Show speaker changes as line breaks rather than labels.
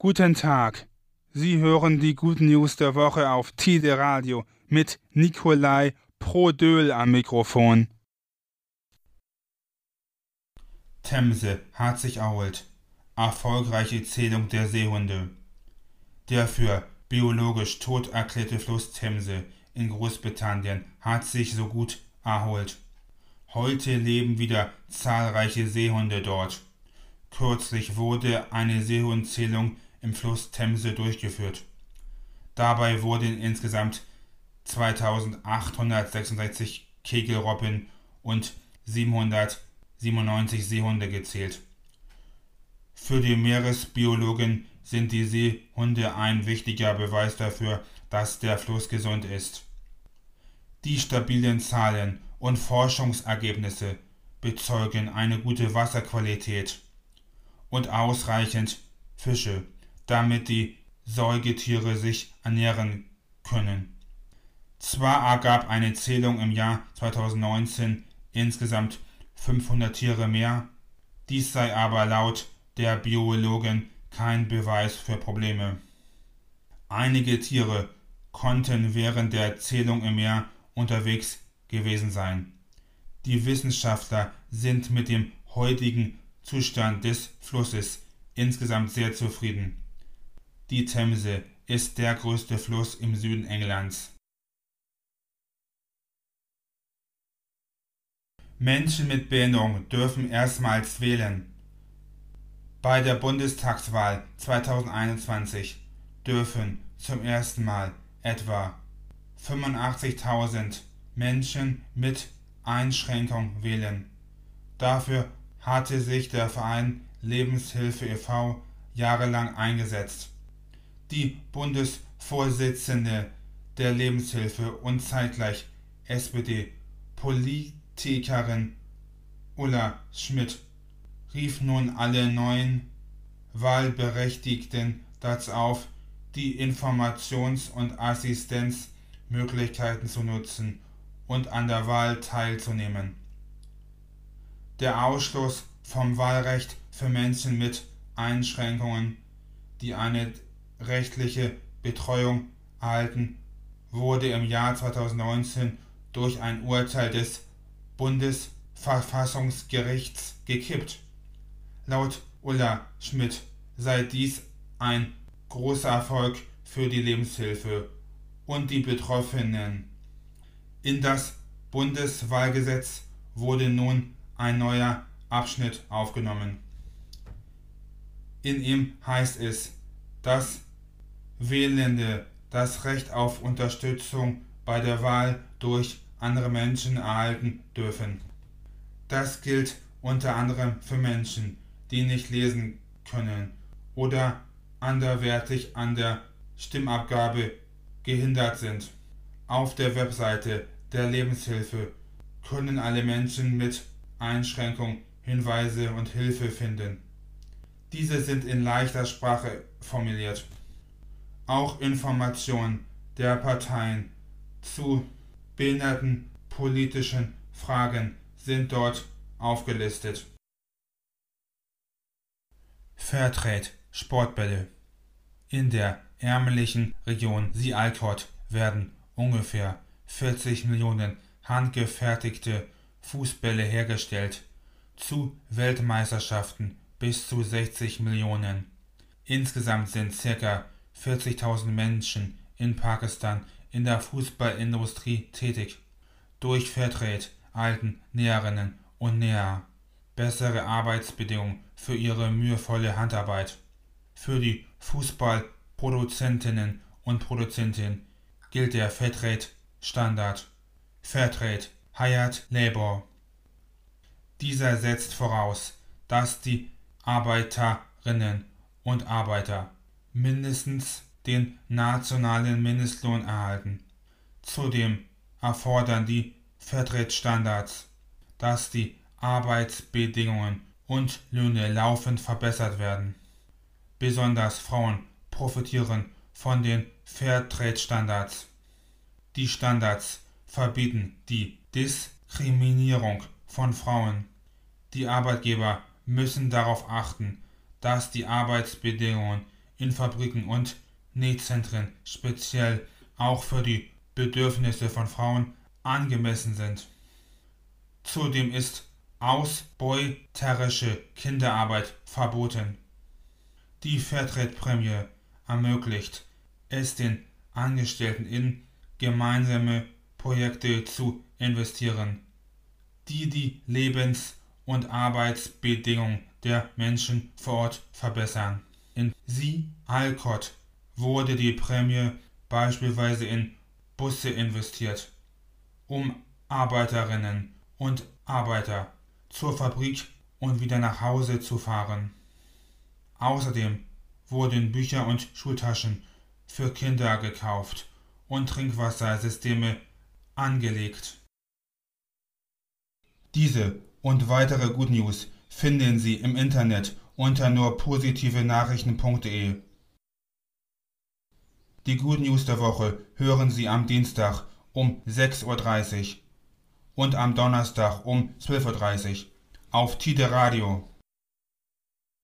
Guten Tag. Sie hören die Good News der Woche auf Tide Radio mit Nikolai Prodöl am Mikrofon.
Themse hat sich erholt. Erfolgreiche Zählung der Seehunde. Der für biologisch tot erklärte Fluss Themse in Großbritannien hat sich so gut erholt. Heute leben wieder zahlreiche Seehunde dort. Kürzlich wurde eine Seehundzählung im Fluss Themse durchgeführt. Dabei wurden insgesamt 2866 Kegelrobben und 797 Seehunde gezählt. Für die Meeresbiologen sind die Seehunde ein wichtiger Beweis dafür, dass der Fluss gesund ist. Die stabilen Zahlen und Forschungsergebnisse bezeugen eine gute Wasserqualität und ausreichend Fische damit die Säugetiere sich ernähren können. Zwar ergab eine Zählung im Jahr 2019 insgesamt 500 Tiere mehr, dies sei aber laut der Biologen kein Beweis für Probleme. Einige Tiere konnten während der Zählung im Meer unterwegs gewesen sein. Die Wissenschaftler sind mit dem heutigen Zustand des Flusses insgesamt sehr zufrieden. Die Themse ist der größte Fluss im Süden Englands. Menschen mit Behinderung dürfen erstmals wählen. Bei der Bundestagswahl 2021 dürfen zum ersten Mal etwa 85.000 Menschen mit Einschränkung wählen. Dafür hatte sich der Verein Lebenshilfe e.V. jahrelang eingesetzt die Bundesvorsitzende der Lebenshilfe und zeitgleich SPD-Politikerin Ulla Schmidt rief nun alle neuen Wahlberechtigten dazu auf, die Informations- und Assistenzmöglichkeiten zu nutzen und an der Wahl teilzunehmen. Der Ausschluss vom Wahlrecht für Menschen mit Einschränkungen, die eine rechtliche Betreuung erhalten, wurde im Jahr 2019 durch ein Urteil des Bundesverfassungsgerichts gekippt. Laut Ulla Schmidt sei dies ein großer Erfolg für die Lebenshilfe und die Betroffenen. In das Bundeswahlgesetz wurde nun ein neuer Abschnitt aufgenommen. In ihm heißt es, dass Wählende das Recht auf Unterstützung bei der Wahl durch andere Menschen erhalten dürfen. Das gilt unter anderem für Menschen, die nicht lesen können oder anderwertig an der Stimmabgabe gehindert sind. Auf der Webseite der Lebenshilfe können alle Menschen mit Einschränkung Hinweise und Hilfe finden. Diese sind in leichter Sprache formuliert auch Informationen der Parteien zu behindertenpolitischen Fragen sind dort aufgelistet. Fairtrade Sportbälle In der ärmlichen Region Sialkot werden ungefähr 40 Millionen handgefertigte Fußbälle hergestellt, zu Weltmeisterschaften bis zu 60 Millionen. Insgesamt sind ca. 40.000 Menschen in Pakistan in der Fußballindustrie tätig. Durch Fairtrade erhalten Näherinnen und Näher bessere Arbeitsbedingungen für ihre mühevolle Handarbeit. Für die Fußballproduzentinnen und Produzenten gilt der Fairtrade-Standard. Fairtrade Hired Labor. Dieser setzt voraus, dass die Arbeiterinnen und Arbeiter mindestens den nationalen Mindestlohn erhalten. Zudem erfordern die Vertrittstandards, dass die Arbeitsbedingungen und Löhne laufend verbessert werden. Besonders Frauen profitieren von den Fairtrade-Standards. Die Standards verbieten die Diskriminierung von Frauen. Die Arbeitgeber müssen darauf achten, dass die Arbeitsbedingungen in Fabriken und Nähzentren speziell auch für die Bedürfnisse von Frauen angemessen sind. Zudem ist ausbeuterische Kinderarbeit verboten. Die Fairtrade-Prämie ermöglicht es den Angestellten in gemeinsame Projekte zu investieren, die die Lebens- und Arbeitsbedingungen der Menschen vor Ort verbessern. In Sie Alcott wurde die Prämie beispielsweise in Busse investiert, um Arbeiterinnen und Arbeiter zur Fabrik und wieder nach Hause zu fahren. Außerdem wurden Bücher und Schultaschen für Kinder gekauft und Trinkwassersysteme angelegt. Diese und weitere Good News finden Sie im Internet unter nur positive Nachrichten.de. Die Good News der Woche hören Sie am Dienstag um 6.30 Uhr und am Donnerstag um 12.30 Uhr auf Tide Radio.